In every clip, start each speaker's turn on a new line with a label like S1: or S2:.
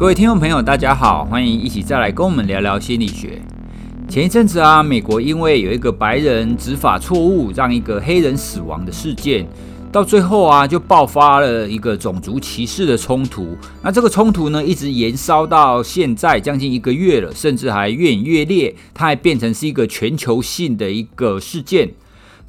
S1: 各位听众朋友，大家好，欢迎一起再来跟我们聊聊心理学。前一阵子啊，美国因为有一个白人执法错误，让一个黑人死亡的事件，到最后啊，就爆发了一个种族歧视的冲突。那这个冲突呢，一直延烧到现在将近一个月了，甚至还越演越烈，它还变成是一个全球性的一个事件。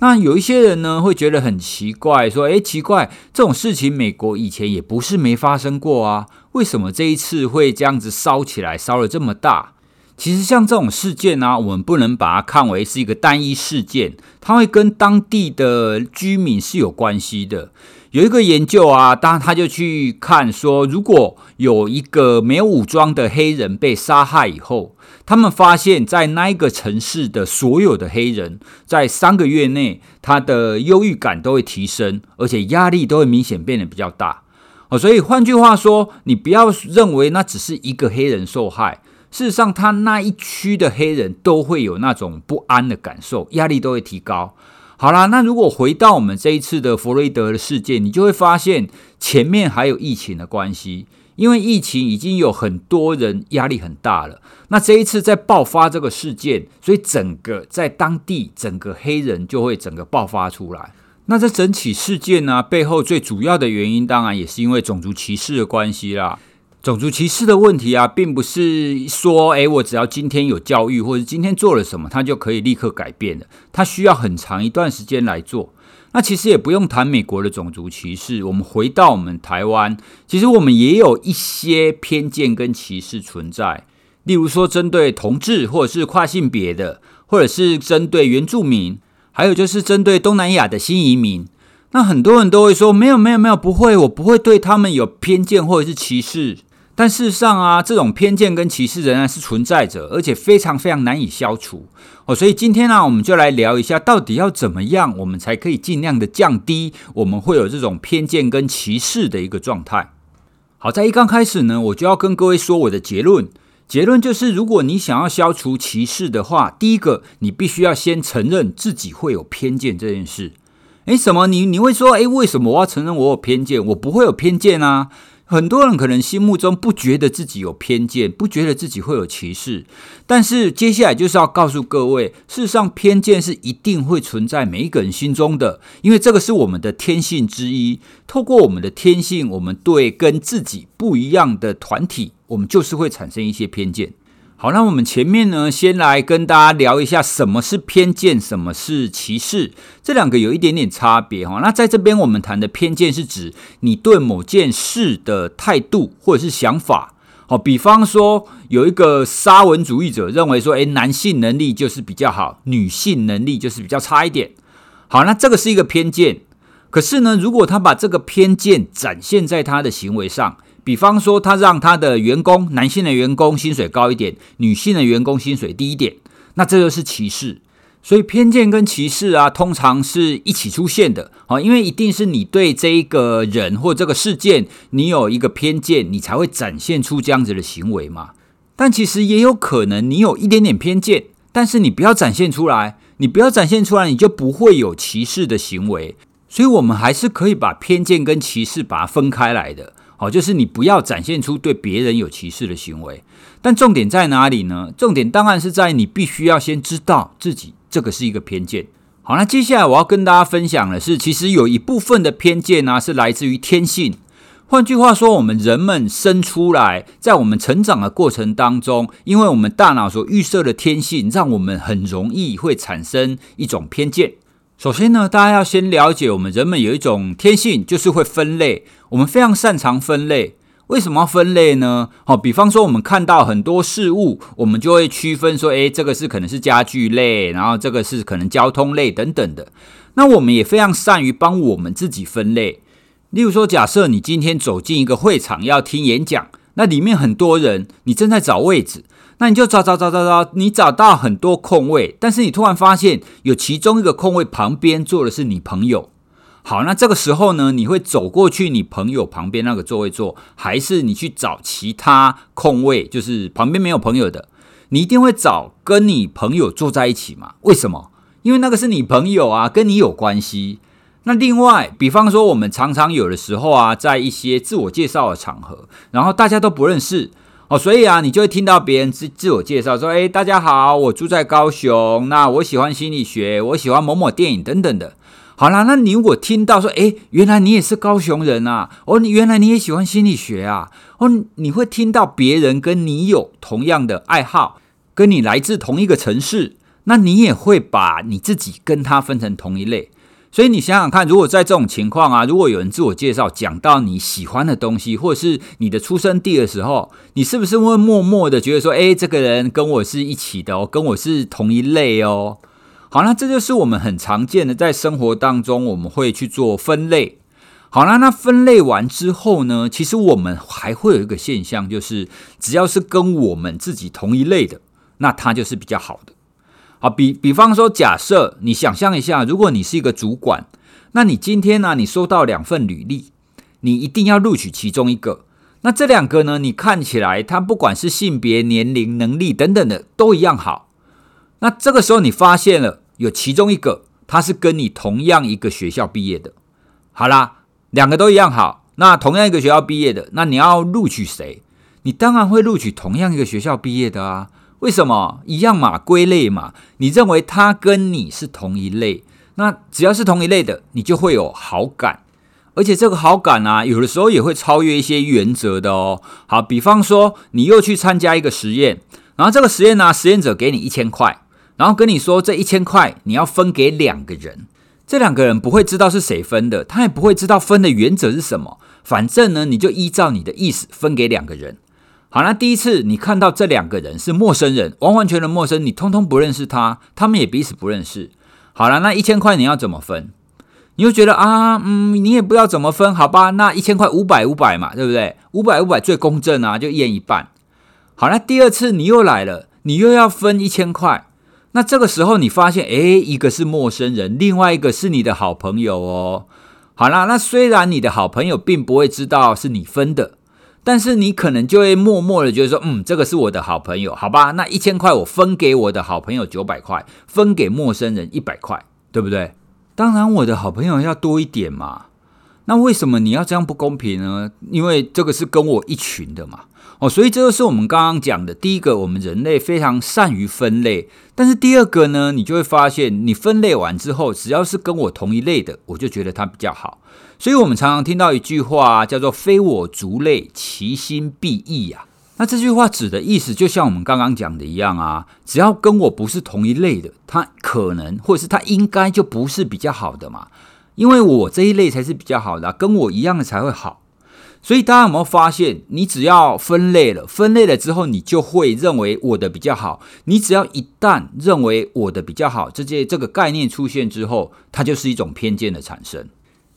S1: 那有一些人呢，会觉得很奇怪，说：“诶，奇怪，这种事情美国以前也不是没发生过啊，为什么这一次会这样子烧起来，烧了这么大？”其实像这种事件呢，我们不能把它看为是一个单一事件，它会跟当地的居民是有关系的。有一个研究啊，当他就去看说，如果有一个没有武装的黑人被杀害以后，他们发现，在那一个城市的所有的黑人，在三个月内，他的忧郁感都会提升，而且压力都会明显变得比较大。哦，所以换句话说，你不要认为那只是一个黑人受害，事实上，他那一区的黑人都会有那种不安的感受，压力都会提高。好啦，那如果回到我们这一次的弗洛伊德的事件，你就会发现前面还有疫情的关系，因为疫情已经有很多人压力很大了。那这一次在爆发这个事件，所以整个在当地整个黑人就会整个爆发出来。那这整起事件呢，背后最主要的原因，当然也是因为种族歧视的关系啦。种族歧视的问题啊，并不是说，诶，我只要今天有教育，或者今天做了什么，它就可以立刻改变的。它需要很长一段时间来做。那其实也不用谈美国的种族歧视，我们回到我们台湾，其实我们也有一些偏见跟歧视存在。例如说，针对同志，或者是跨性别的，或者是针对原住民，还有就是针对东南亚的新移民。那很多人都会说，没有，没有，没有，不会，我不会对他们有偏见或者是歧视。但事实上啊，这种偏见跟歧视仍然是存在着，而且非常非常难以消除哦。所以今天呢、我们就来聊一下，到底要怎么样，我们才可以尽量的降低我们会有这种偏见跟歧视的一个状态。好，在一刚开始呢，我就要跟各位说我的结论。结论就是，如果你想要消除歧视的话，第一个，你必须要先承认自己会有偏见这件事。诶，什么？你你会说，诶，为什么我要承认我有偏见？我不会有偏见啊。很多人可能心目中不觉得自己有偏见，不觉得自己会有歧视，但是接下来就是要告诉各位，事实上偏见是一定会存在每一个人心中的，因为这个是我们的天性之一。透过我们的天性，我们对跟自己不一样的团体，我们就是会产生一些偏见。好，那我们前面呢，先来跟大家聊一下什么是偏见，什么是歧视，这两个有一点点差别哈。那在这边我们谈的偏见是指你对某件事的态度或者是想法。好，比方说有一个沙文主义者认为说，诶，男性能力就是比较好，女性能力就是比较差一点。好，那这个是一个偏见。可是呢，如果他把这个偏见展现在他的行为上。比方说，他让他的员工，男性的员工薪水高一点，女性的员工薪水低一点，那这就是歧视。所以偏见跟歧视啊，通常是一起出现的啊，因为一定是你对这一个人或这个事件，你有一个偏见，你才会展现出这样子的行为嘛。但其实也有可能你有一点点偏见，但是你不要展现出来，你不要展现出来，你就不会有歧视的行为。所以我们还是可以把偏见跟歧视把它分开来的。哦，就是你不要展现出对别人有歧视的行为，但重点在哪里呢？重点当然是在你必须要先知道自己这个是一个偏见。好，那接下来我要跟大家分享的是，其实有一部分的偏见呢，是来自于天性。换句话说，我们人们生出来，在我们成长的过程当中，因为我们大脑所预设的天性，让我们很容易会产生一种偏见。首先呢，大家要先了解，我们人们有一种天性，就是会分类。我们非常擅长分类。为什么要分类呢？好，比方说，我们看到很多事物，我们就会区分说，诶，这个是可能是家具类，然后这个是可能交通类等等的。那我们也非常善于帮我们自己分类。例如说，假设你今天走进一个会场要听演讲，那里面很多人，你正在找位置。那你就找找找找找，你找到很多空位，但是你突然发现有其中一个空位旁边坐的是你朋友。好，那这个时候呢，你会走过去你朋友旁边那个座位坐，还是你去找其他空位，就是旁边没有朋友的？你一定会找跟你朋友坐在一起嘛？为什么？因为那个是你朋友啊，跟你有关系。那另外，比方说我们常常有的时候啊，在一些自我介绍的场合，然后大家都不认识。哦，所以啊，你就会听到别人自自我介绍说：“诶，大家好，我住在高雄，那我喜欢心理学，我喜欢某某电影等等的。”好啦，那你如果听到说：“诶，原来你也是高雄人啊，哦，你原来你也喜欢心理学啊，哦，你会听到别人跟你有同样的爱好，跟你来自同一个城市，那你也会把你自己跟他分成同一类。”所以你想想看，如果在这种情况啊，如果有人自我介绍讲到你喜欢的东西，或者是你的出生地的时候，你是不是会默默的觉得说，诶，这个人跟我是一起的哦，跟我是同一类哦？好，那这就是我们很常见的，在生活当中我们会去做分类。好啦，那分类完之后呢，其实我们还会有一个现象，就是只要是跟我们自己同一类的，那它就是比较好的。好，比比方说，假设你想象一下，如果你是一个主管，那你今天呢、你收到两份履历，你一定要录取其中一个。那这两个呢，你看起来它不管是性别、年龄、能力等等的都一样好。那这个时候你发现了有其中一个，他是跟你同样一个学校毕业的。好啦，两个都一样好，那同样一个学校毕业的，那你要录取谁？你当然会录取同样一个学校毕业的啊。为什么一样嘛？归类嘛？你认为他跟你是同一类，那只要是同一类的，你就会有好感，而且这个好感啊，有的时候也会超越一些原则的哦。好，比方说你又去参加一个实验，然后这个实验呢，实验者给你一千块，然后跟你说这一千块你要分给两个人，这两个人不会知道是谁分的，他也不会知道分的原则是什么，反正呢，你就依照你的意思分给两个人。好，那第一次你看到这两个人是陌生人，完完全全的陌生，你通通不认识他，他们也彼此不认识。好了，那一千块你要怎么分？你就觉得啊，嗯，你也不知道怎么分，好吧？那一千块五百五百嘛，对不对？五百五百最公正啊，就一人一半。好，那第二次你又来了，你又要分一千块，那这个时候你发现，诶，一个是陌生人，另外一个是你的好朋友哦。好啦，那虽然你的好朋友并不会知道是你分的。但是你可能就会默默的觉得说，嗯，这个是我的好朋友，好吧？那一千块我分给我的好朋友九百块，分给陌生人一百块，对不对？当然我的好朋友要多一点嘛。那为什么你要这样不公平呢？因为这个是跟我一群的嘛。哦，所以这就是我们刚刚讲的第一个，我们人类非常善于分类。但是第二个呢，你就会发现，你分类完之后，只要是跟我同一类的，我就觉得它比较好。所以，我们常常听到一句话，叫做“非我族类，其心必异”啊。那这句话指的意思，就像我们刚刚讲的一样啊，只要跟我不是同一类的，他可能或者是他应该就不是比较好的嘛。因为我这一类才是比较好的，跟我一样的才会好。所以，大家有没有发现，你只要分类了，分类了之后，你就会认为我的比较好。你只要一旦认为我的比较好，这些这个概念出现之后，它就是一种偏见的产生。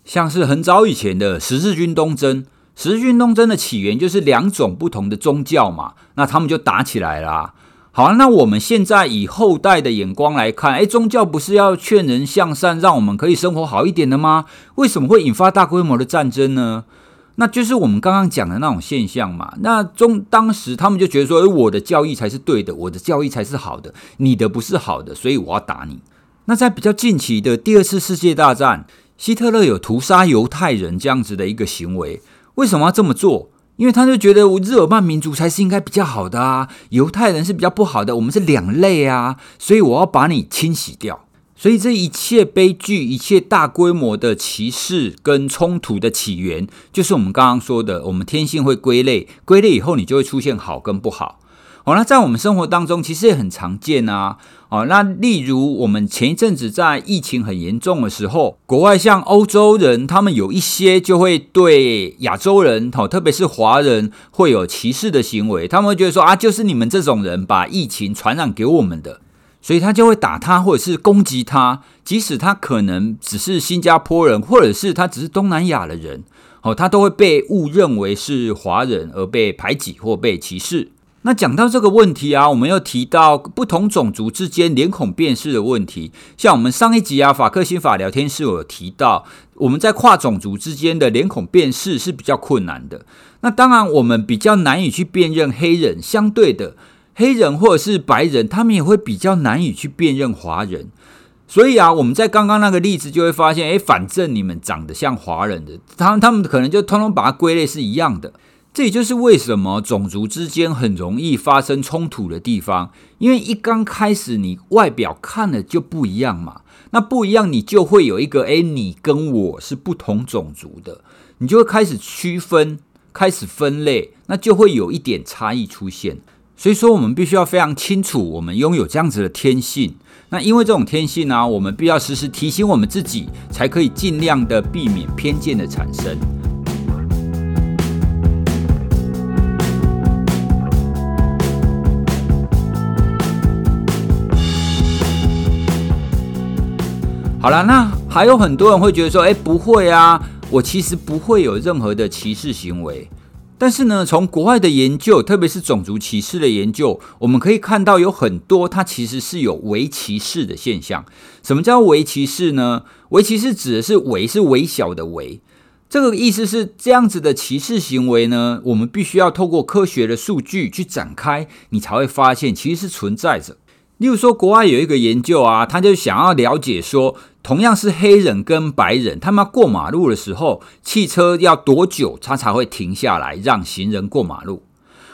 S1: 像是很早以前的十字军东征，十字军东征的起源就是两种不同的宗教嘛，那他们就打起来啦。好，那我们现在以后代的眼光来看，诶，宗教不是要劝人向善，让我们可以生活好一点的吗？为什么会引发大规模的战争呢？那就是我们刚刚讲的那种现象嘛。那中当时他们就觉得说，诶，我的教义才是对的，我的教义才是好的，你的不是好的，所以我要打你。那在比较近期的第二次世界大战。希特勒有屠杀犹太人这样子的一个行为，为什么要这么做？因为他就觉得日耳曼民族才是应该比较好的啊，犹太人是比较不好的，我们是两类啊，所以我要把你清洗掉。所以这一切悲剧、一切大规模的歧视跟冲突的起源，就是我们刚刚说的，我们天性会归类，归类以后你就会出现好跟不好。哦，那在我们生活当中其实也很常见啊。哦，那例如我们前一阵子在疫情很严重的时候，国外像欧洲人，他们有一些就会对亚洲人，哦，特别是华人，会有歧视的行为。他们会觉得说啊，就是你们这种人把疫情传染给我们的，所以他就会打他或者是攻击他，即使他可能只是新加坡人，或者是他只是东南亚的人，哦，他都会被误认为是华人而被排挤或被歧视。那讲到这个问题啊，我们又提到不同种族之间脸孔辨识的问题。像我们上一集啊，法克新法聊天室有提到，我们在跨种族之间的脸孔辨识是比较困难的。那当然，我们比较难以去辨认黑人，相对的，黑人或者是白人，他们也会比较难以去辨认华人。所以啊，我们在刚刚那个例子就会发现，诶，反正你们长得像华人的，他他们可能就通通把它归类是一样的。这也就是为什么种族之间很容易发生冲突的地方，因为一刚开始你外表看了就不一样嘛，那不一样你就会有一个，诶，你跟我是不同种族的，你就会开始区分，开始分类，那就会有一点差异出现。所以说，我们必须要非常清楚，我们拥有这样子的天性。那因为这种天性呢、我们必要时时提醒我们自己，才可以尽量的避免偏见的产生。好了，那还有很多人会觉得说，哎，不会啊，我其实不会有任何的歧视行为。但是呢，从国外的研究，特别是种族歧视的研究，我们可以看到有很多它其实是有微歧视的现象。什么叫微歧视呢？微歧视指的是微是微小的微，这个意思是这样子的歧视行为呢，我们必须要透过科学的数据去展开，你才会发现其实是存在着。例如说，国外有一个研究啊，他就想要了解说，同样是黑人跟白人，他们要过马路的时候，汽车要多久他才会停下来让行人过马路？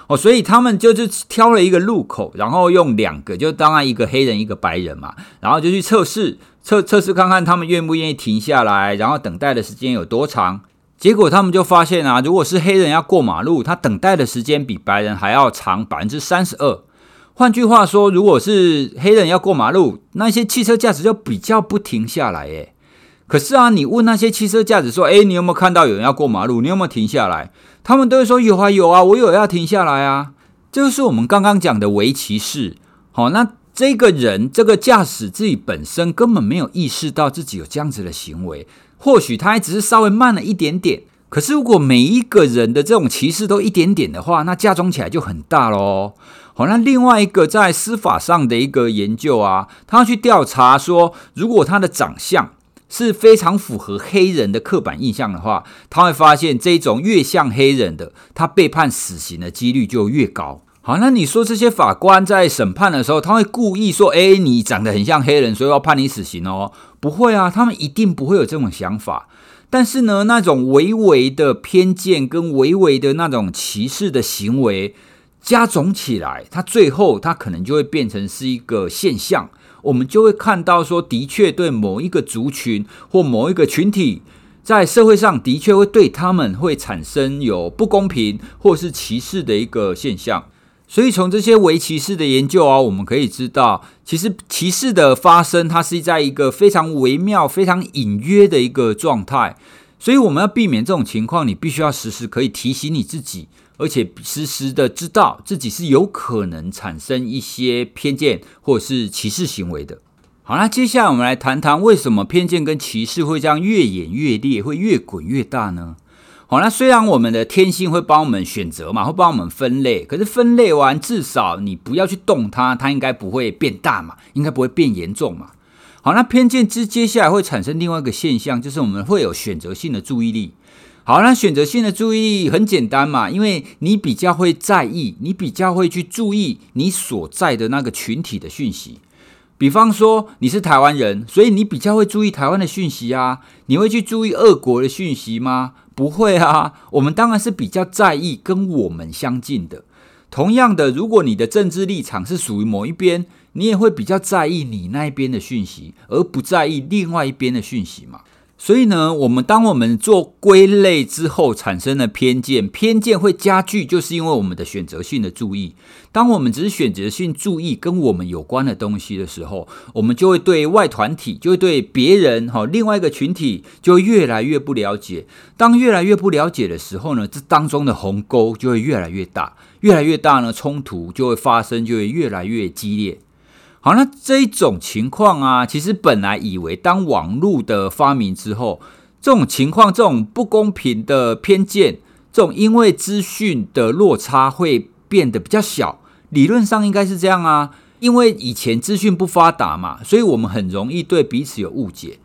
S1: 哦，所以他们就是挑了一个路口，然后用两个，就当然一个黑人一个白人嘛，然后就去测试测测试看看他们愿不愿意停下来，然后等待的时间有多长。结果他们就发现啊，如果是黑人要过马路，他等待的时间比白人还要长百分之三十二。换句话说，如果是黑人要过马路，那些汽车驾驶就比较不停下来。诶，可是啊，你问那些汽车驾驶说：“诶，你有没有看到有人要过马路？你有没有停下来？”他们都会说：“有啊，有啊，我有要停下来啊。”这就是我们刚刚讲的微歧视。好，那这个人这个驾驶自己本身根本没有意识到自己有这样子的行为，或许他还只是稍微慢了一点点。可是如果每一个人的这种歧视都一点点的话，那加总起来就很大喽。好，那另外一个在司法上的一个研究啊，他要去调查说，如果他的长相是非常符合黑人的刻板印象的话，他会发现这种越像黑人的，他被判死刑的几率就越高。好，那你说这些法官在审判的时候，他会故意说，诶，你长得很像黑人，所以要判你死刑哦？不会啊，他们一定不会有这种想法。但是呢，那种微微的偏见跟微微的那种歧视的行为。加总起来，它最后它可能就会变成是一个现象，我们就会看到说，的确对某一个族群或某一个群体，在社会上的确会对他们会产生有不公平或是歧视的一个现象。所以从这些微歧视的研究啊，我们可以知道，其实歧视的发生，它是在一个非常微妙、非常隐约的一个状态。所以我们要避免这种情况，你必须要时时可以提醒你自己。而且时时的知道自己是有可能产生一些偏见或者是歧视行为的。好，那接下来我们来谈谈为什么偏见跟歧视会这样越演越烈，会越滚越大呢？好，那虽然我们的天性会帮我们选择嘛，会帮我们分类，可是分类完至少你不要去动它，它应该不会变大嘛，应该不会变严重嘛。好，那偏见之接下来会产生另外一个现象，就是我们会有选择性的注意力。好，那选择性的注意很简单嘛，因为你比较会在意，你比较会去注意你所在的那个群体的讯息。比方说你是台湾人，所以你比较会注意台湾的讯息啊。你会去注意俄国的讯息吗？不会啊。我们当然是比较在意跟我们相近的。同样的，如果你的政治立场是属于某一边，你也会比较在意你那一边的讯息，而不在意另外一边的讯息嘛。所以呢，我们当我们做归类之后产生了偏见，偏见会加剧，就是因为我们的选择性的注意。当我们只是选择性注意跟我们有关的东西的时候，我们就会对外团体，就会对别人哈，另外一个群体就会越来越不了解。当越来越不了解的时候呢，这当中的鸿沟就会越来越大，越来越大呢，冲突就会发生，就会越来越激烈。好，那这一种情况啊，其实本来以为当网络的发明之后，这种情况、这种不公平的偏见、这种因为资讯的落差会变得比较小。理论上应该是这样啊，因为以前资讯不发达嘛，所以我们很容易对彼此有误解。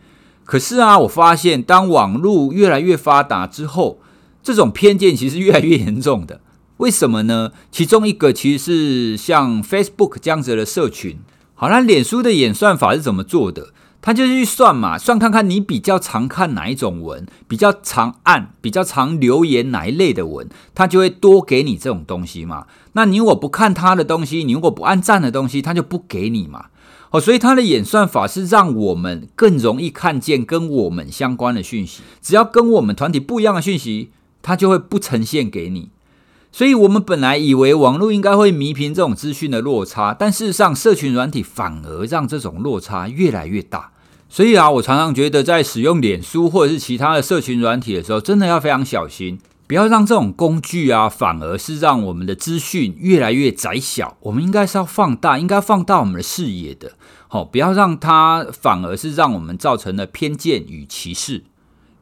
S1: 可是啊，我发现当网络越来越发达之后，这种偏见其实越来越严重的。为什么呢？其中一个其实是像 Facebook 这样子的社群。好，那脸书的演算法是怎么做的？他就去算嘛，算看看你比较常看哪一种文，比较常按，比较常留言哪一类的文，他就会多给你这种东西嘛。那你如果不看他的东西，你如果不按赞的东西，他就不给你嘛。哦，所以他的演算法是让我们更容易看见跟我们相关的讯息，只要跟我们团体不一样的讯息，他就会不呈现给你。所以我们本来以为网络应该会弥平这种资讯的落差，但事实上，社群软体反而让这种落差越来越大。所以啊，我常常觉得在使用脸书或者是其他的社群软体的时候，真的要非常小心，不要让这种工具啊，反而是让我们的资讯越来越窄小。我们应该是要放大，应该放大我们的视野的。好，不要让它反而是让我们造成了偏见与歧视。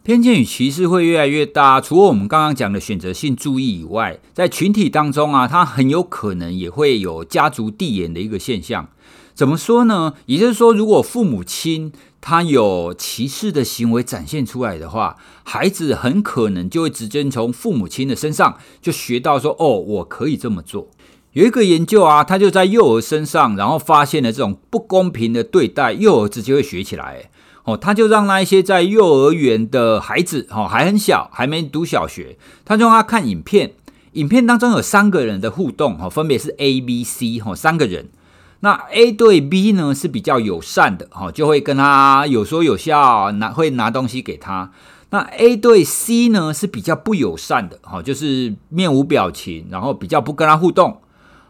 S1: 偏见与歧视会越来越大，除了我们刚刚讲的选择性注意以外，在群体当中啊，它很有可能也会有家族递延的一个现象。怎么说呢？也就是说，如果父母亲他有歧视的行为展现出来的话，孩子很可能就会直接从父母亲的身上就学到说：“哦，我可以这么做。”有一个研究啊，他就在幼儿身上，然后发现了这种不公平的对待，幼儿直接会学起来。哦，他就让那一些在幼儿园的孩子，哦，还很小，还没读小学，他就让他看影片，影片当中有三个人的互动，哦，分别是 A、B、C，哦，三个人。那 A 对 B 呢是比较友善的，哦，就会跟他有说有笑，拿会拿东西给他。那 A 对 C 呢是比较不友善的，哦，就是面无表情，然后比较不跟他互动。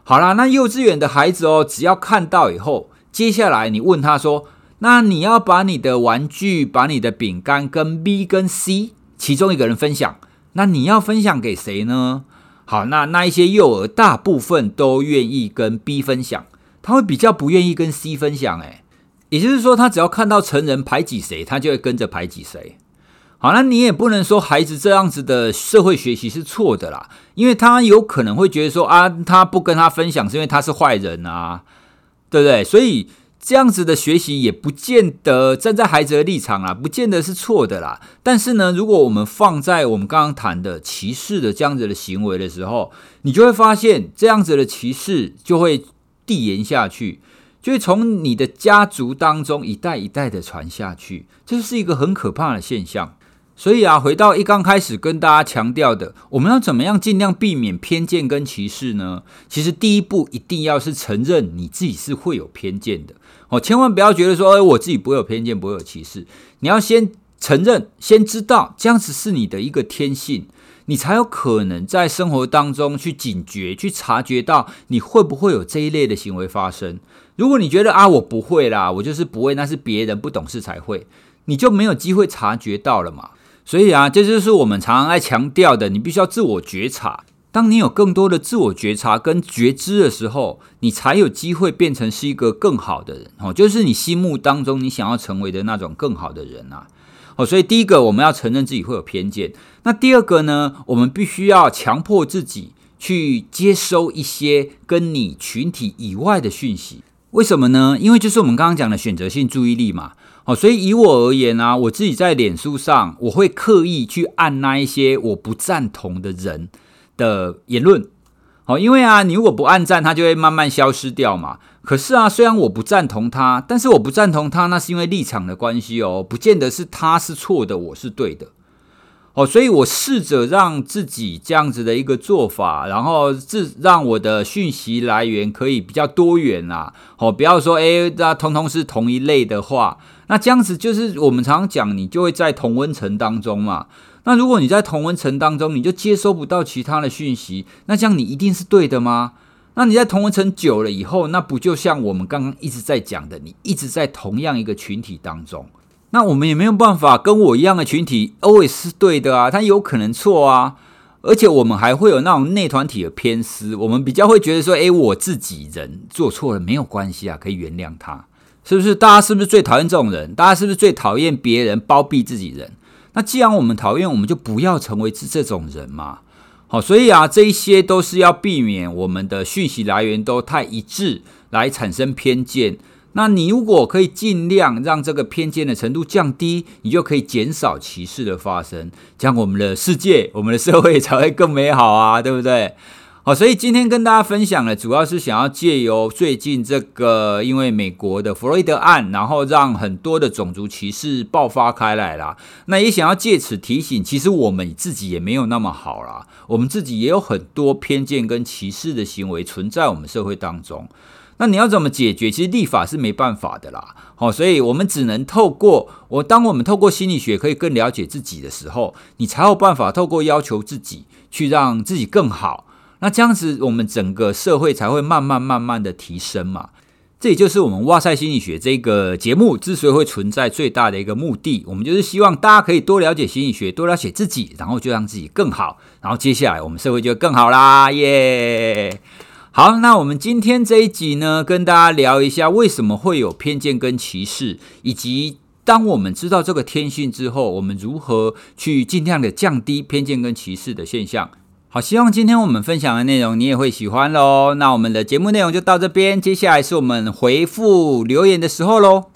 S1: 好啦，那幼稚园的孩子哦，只要看到以后，接下来你问他说。那你要把你的玩具、把你的饼干跟 B 跟 C 其中一个人分享，那你要分享给谁呢？好，那那一些幼儿大部分都愿意跟 B 分享，他会比较不愿意跟 C 分享。诶，也就是说，他只要看到成人排挤谁，他就会跟着排挤谁。好，那你也不能说孩子这样子的社会学习是错的啦，因为他有可能会觉得说啊，他不跟他分享是因为他是坏人啊，对不对？所以。这样子的学习也不见得站在孩子的立场啊，不见得是错的啦。但是呢，如果我们放在我们刚刚谈的歧视的这样子的行为的时候，你就会发现这样子的歧视就会递延下去，就会从你的家族当中一代一代的传下去，这是一个很可怕的现象。所以啊，回到一刚开始跟大家强调的，我们要怎么样尽量避免偏见跟歧视呢？其实第一步一定要是承认你自己是会有偏见的哦，千万不要觉得说，哎，我自己不会有偏见，不会有歧视。你要先承认，先知道这样子是你的一个天性，你才有可能在生活当中去警觉、去察觉到你会不会有这一类的行为发生。如果你觉得啊，我不会啦，我就是不会，那是别人不懂事才会，你就没有机会察觉到了嘛。所以啊，这就是我们常常在强调的，你必须要自我觉察。当你有更多的自我觉察跟觉知的时候，你才有机会变成是一个更好的人哦，就是你心目当中你想要成为的那种更好的人啊。哦，所以第一个我们要承认自己会有偏见，那第二个呢，我们必须要强迫自己去接收一些跟你群体以外的讯息。为什么呢？因为就是我们刚刚讲的选择性注意力嘛。哦，所以以我而言啊，我自己在脸书上，我会刻意去按那一些我不赞同的人的言论。哦，因为啊，你如果不按赞，他就会慢慢消失掉嘛。可是啊，虽然我不赞同他，但是我不赞同他，那是因为立场的关系哦，不见得是他是错的，我是对的。哦，所以我试着让自己这样子的一个做法，然后自让我的讯息来源可以比较多元啊。哦，不要说诶，那通通是同一类的话，那这样子就是我们常常讲，你就会在同温层当中嘛。那如果你在同温层当中，你就接收不到其他的讯息，那这样你一定是对的吗？那你在同温层久了以后，那不就像我们刚刚一直在讲的，你一直在同样一个群体当中。那我们也没有办法跟我一样的群体 always 是对的啊，他有可能错啊，而且我们还会有那种内团体的偏私，我们比较会觉得说，诶，我自己人做错了没有关系啊，可以原谅他，是不是？大家是不是最讨厌这种人？大家是不是最讨厌别人包庇自己人？那既然我们讨厌，我们就不要成为这这种人嘛。好，所以啊，这一些都是要避免我们的讯息来源都太一致，来产生偏见。那你如果可以尽量让这个偏见的程度降低，你就可以减少歧视的发生，这样我们的世界、我们的社会才会更美好啊，对不对？好，所以今天跟大家分享的，主要是想要借由最近这个，因为美国的弗洛伊德案，然后让很多的种族歧视爆发开来啦。那也想要借此提醒，其实我们自己也没有那么好啦，我们自己也有很多偏见跟歧视的行为存在我们社会当中。那你要怎么解决？其实立法是没办法的啦。好，所以我们只能透过我，当我们透过心理学可以更了解自己的时候，你才有办法透过要求自己去让自己更好。那这样子，我们整个社会才会慢慢慢慢的提升嘛。这也就是我们哇塞心理学这个节目之所以会存在最大的一个目的。我们就是希望大家可以多了解心理学，多了解自己，然后就让自己更好。然后接下来我们社会就更好啦，耶！好，那我们今天这一集呢，跟大家聊一下为什么会有偏见跟歧视，以及当我们知道这个天性之后，我们如何去尽量的降低偏见跟歧视的现象。好，希望今天我们分享的内容你也会喜欢喽。那我们的节目内容就到这边，接下来是我们回复留言的时候喽。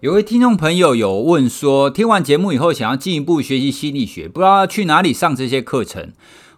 S1: 有位听众朋友有问说，听完节目以后想要进一步学习心理学，不知道要去哪里上这些课程。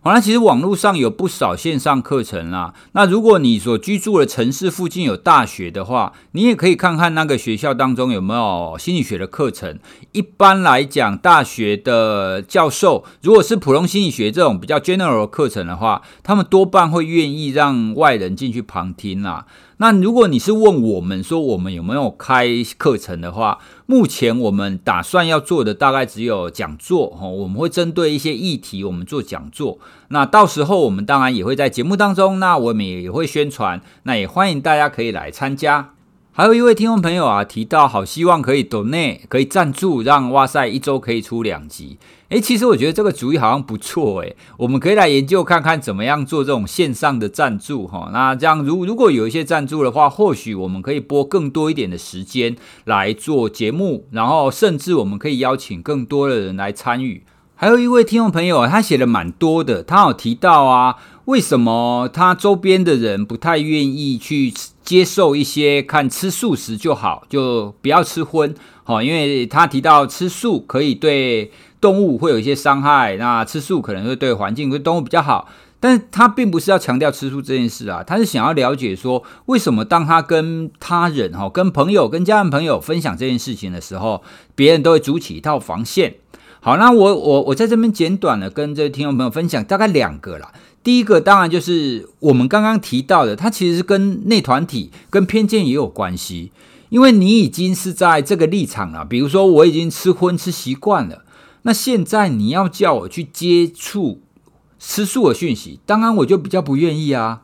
S1: 好，那其实网络上有不少线上课程啦。那如果你所居住的城市附近有大学的话，你也可以看看那个学校当中有没有心理学的课程。一般来讲，大学的教授如果是普通心理学这种比较 general 的课程的话，他们多半会愿意让外人进去旁听啦。那如果你是问我们说我们有没有开课程的话，目前我们打算要做的大概只有讲座哈，我们会针对一些议题我们做讲座。那到时候我们当然也会在节目当中，那我们也会宣传，那也欢迎大家可以来参加。还有一位听众朋友啊，提到好希望可以 donate，可以赞助，让哇塞一周可以出两集。诶，其实我觉得这个主意好像不错诶，我们可以来研究看看怎么样做这种线上的赞助哈。那这样如如果有一些赞助的话，或许我们可以拨更多一点的时间来做节目，然后甚至我们可以邀请更多的人来参与。还有一位听众朋友啊，他写的蛮多的，他有提到啊，为什么他周边的人不太愿意去接受一些看吃素食就好，就不要吃荤，好，因为他提到吃素可以对动物会有一些伤害，那吃素可能会对环境、对动物比较好，但是他并不是要强调吃素这件事啊，他是想要了解说，为什么当他跟他人、哈、跟朋友、跟家人朋友分享这件事情的时候，别人都会筑起一套防线。好，那我我我在这边简短的跟这位听众朋友分享大概两个啦。第一个当然就是我们刚刚提到的，它其实是跟内团体、跟偏见也有关系，因为你已经是在这个立场了。比如说，我已经吃荤吃习惯了，那现在你要叫我去接触吃素的讯息，当然我就比较不愿意啊。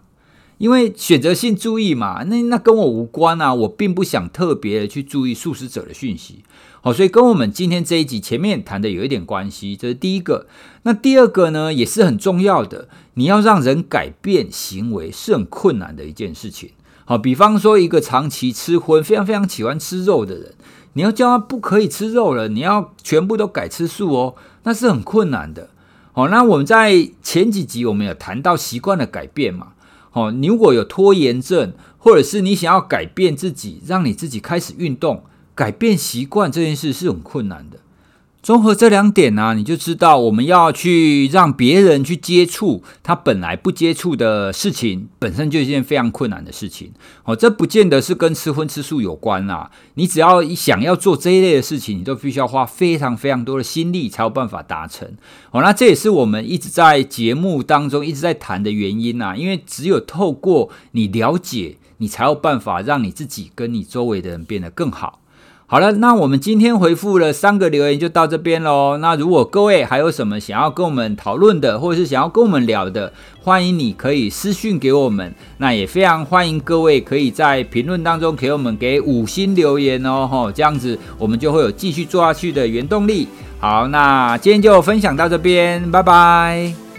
S1: 因为选择性注意嘛，那那跟我无关啊，我并不想特别的去注意素食者的讯息，好，所以跟我们今天这一集前面谈的有一点关系，这是第一个。那第二个呢，也是很重要的，你要让人改变行为是很困难的一件事情。好，比方说一个长期吃荤、非常非常喜欢吃肉的人，你要叫他不可以吃肉了，你要全部都改吃素哦，那是很困难的。好，那我们在前几集我们有谈到习惯的改变嘛。哦，你如果有拖延症，或者是你想要改变自己，让你自己开始运动，改变习惯这件事是很困难的。综合这两点呢、啊，你就知道我们要去让别人去接触他本来不接触的事情，本身就是一件非常困难的事情。哦，这不见得是跟吃荤吃素有关啦。你只要想要做这一类的事情，你都必须要花非常非常多的心力才有办法达成。哦，那这也是我们一直在节目当中一直在谈的原因呐。因为只有透过你了解，你才有办法让你自己跟你周围的人变得更好。好了，那我们今天回复了三个留言就到这边喽。那如果各位还有什么想要跟我们讨论的，或者是想要跟我们聊的，欢迎你可以私讯给我们。那也非常欢迎各位可以在评论当中给我们给五星留言哦，吼，这样子我们就会有继续做下去的原动力。好，那今天就分享到这边，拜拜。